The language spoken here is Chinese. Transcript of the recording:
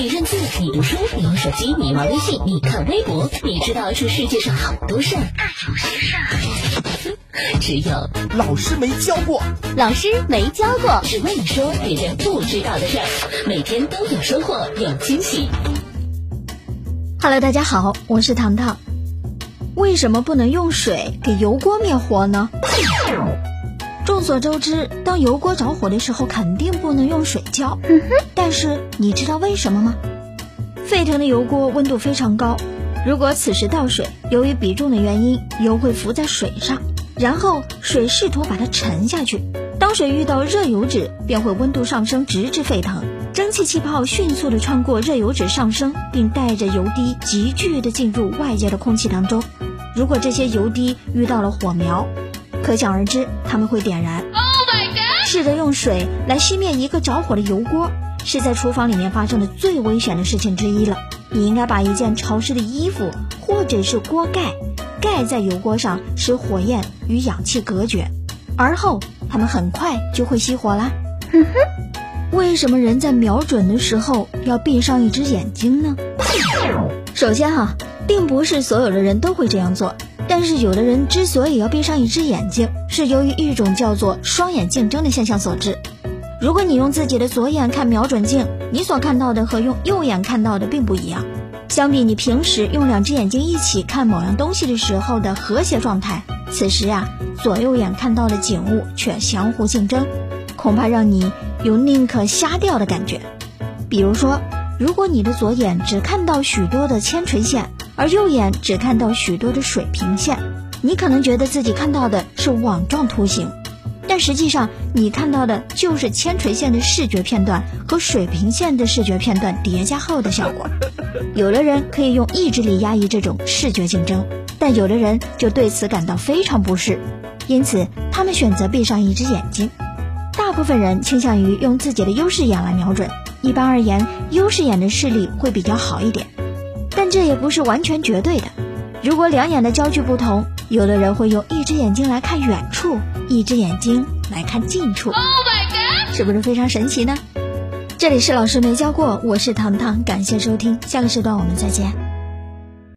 你认字，你读书，你玩手机，你玩微信，你看微博，你知道这世界上好多事儿，但有些事儿，只有老师没教过。老师没教过，只为你说别人不知道的事儿，每天都有收获，有惊喜。Hello，大家好，我是糖糖。为什么不能用水给油锅灭火呢？众所周知，当油锅着火的时候，肯定不能用水浇。但是你知道为什么吗？沸腾的油锅温度非常高，如果此时倒水，由于比重的原因，油会浮在水上，然后水试图把它沉下去。当水遇到热油脂，便会温度上升，直至沸腾。蒸汽气泡迅速地穿过热油脂上升，并带着油滴急剧地进入外界的空气当中。如果这些油滴遇到了火苗，可想而知，他们会点燃。试着用水来熄灭一个着火的油锅，是在厨房里面发生的最危险的事情之一了。你应该把一件潮湿的衣服或者是锅盖盖在油锅上，使火焰与氧气隔绝，而后它们很快就会熄火啦。为什么人在瞄准的时候要闭上一只眼睛呢？首先哈、并不是所有的人都会这样做，但是有的人之所以要闭上一只眼睛，是由于一种叫做双眼竞争的现象所致。如果你用自己的左眼看瞄准镜，你所看到的和用右眼看到的并不一样。相比你平时用两只眼睛一起看某样东西的时候的和谐状态，此时啊，左右眼看到的景物却相互竞争，恐怕让你有宁可瞎掉的感觉。比如说，如果你的左眼只看到许多的铅垂线，而右眼只看到许多的水平线，你可能觉得自己看到的是网状图形，但实际上你看到的就是铅垂线的视觉片段和水平线的视觉片段叠加后的效果。有的人可以用意志力压抑这种视觉竞争，但有的人就对此感到非常不适，因此他们选择闭上一只眼睛。大部分人倾向于用自己的优势眼来瞄准。一般而言，优势眼的视力会比较好一点，但这也不是完全绝对的。如果两眼的焦距不同，有的人会用一只眼睛来看远处，一只眼睛来看近处。是不是非常神奇呢？这里是老师没教过，我是糖糖，感谢收听，下个时段我们再见。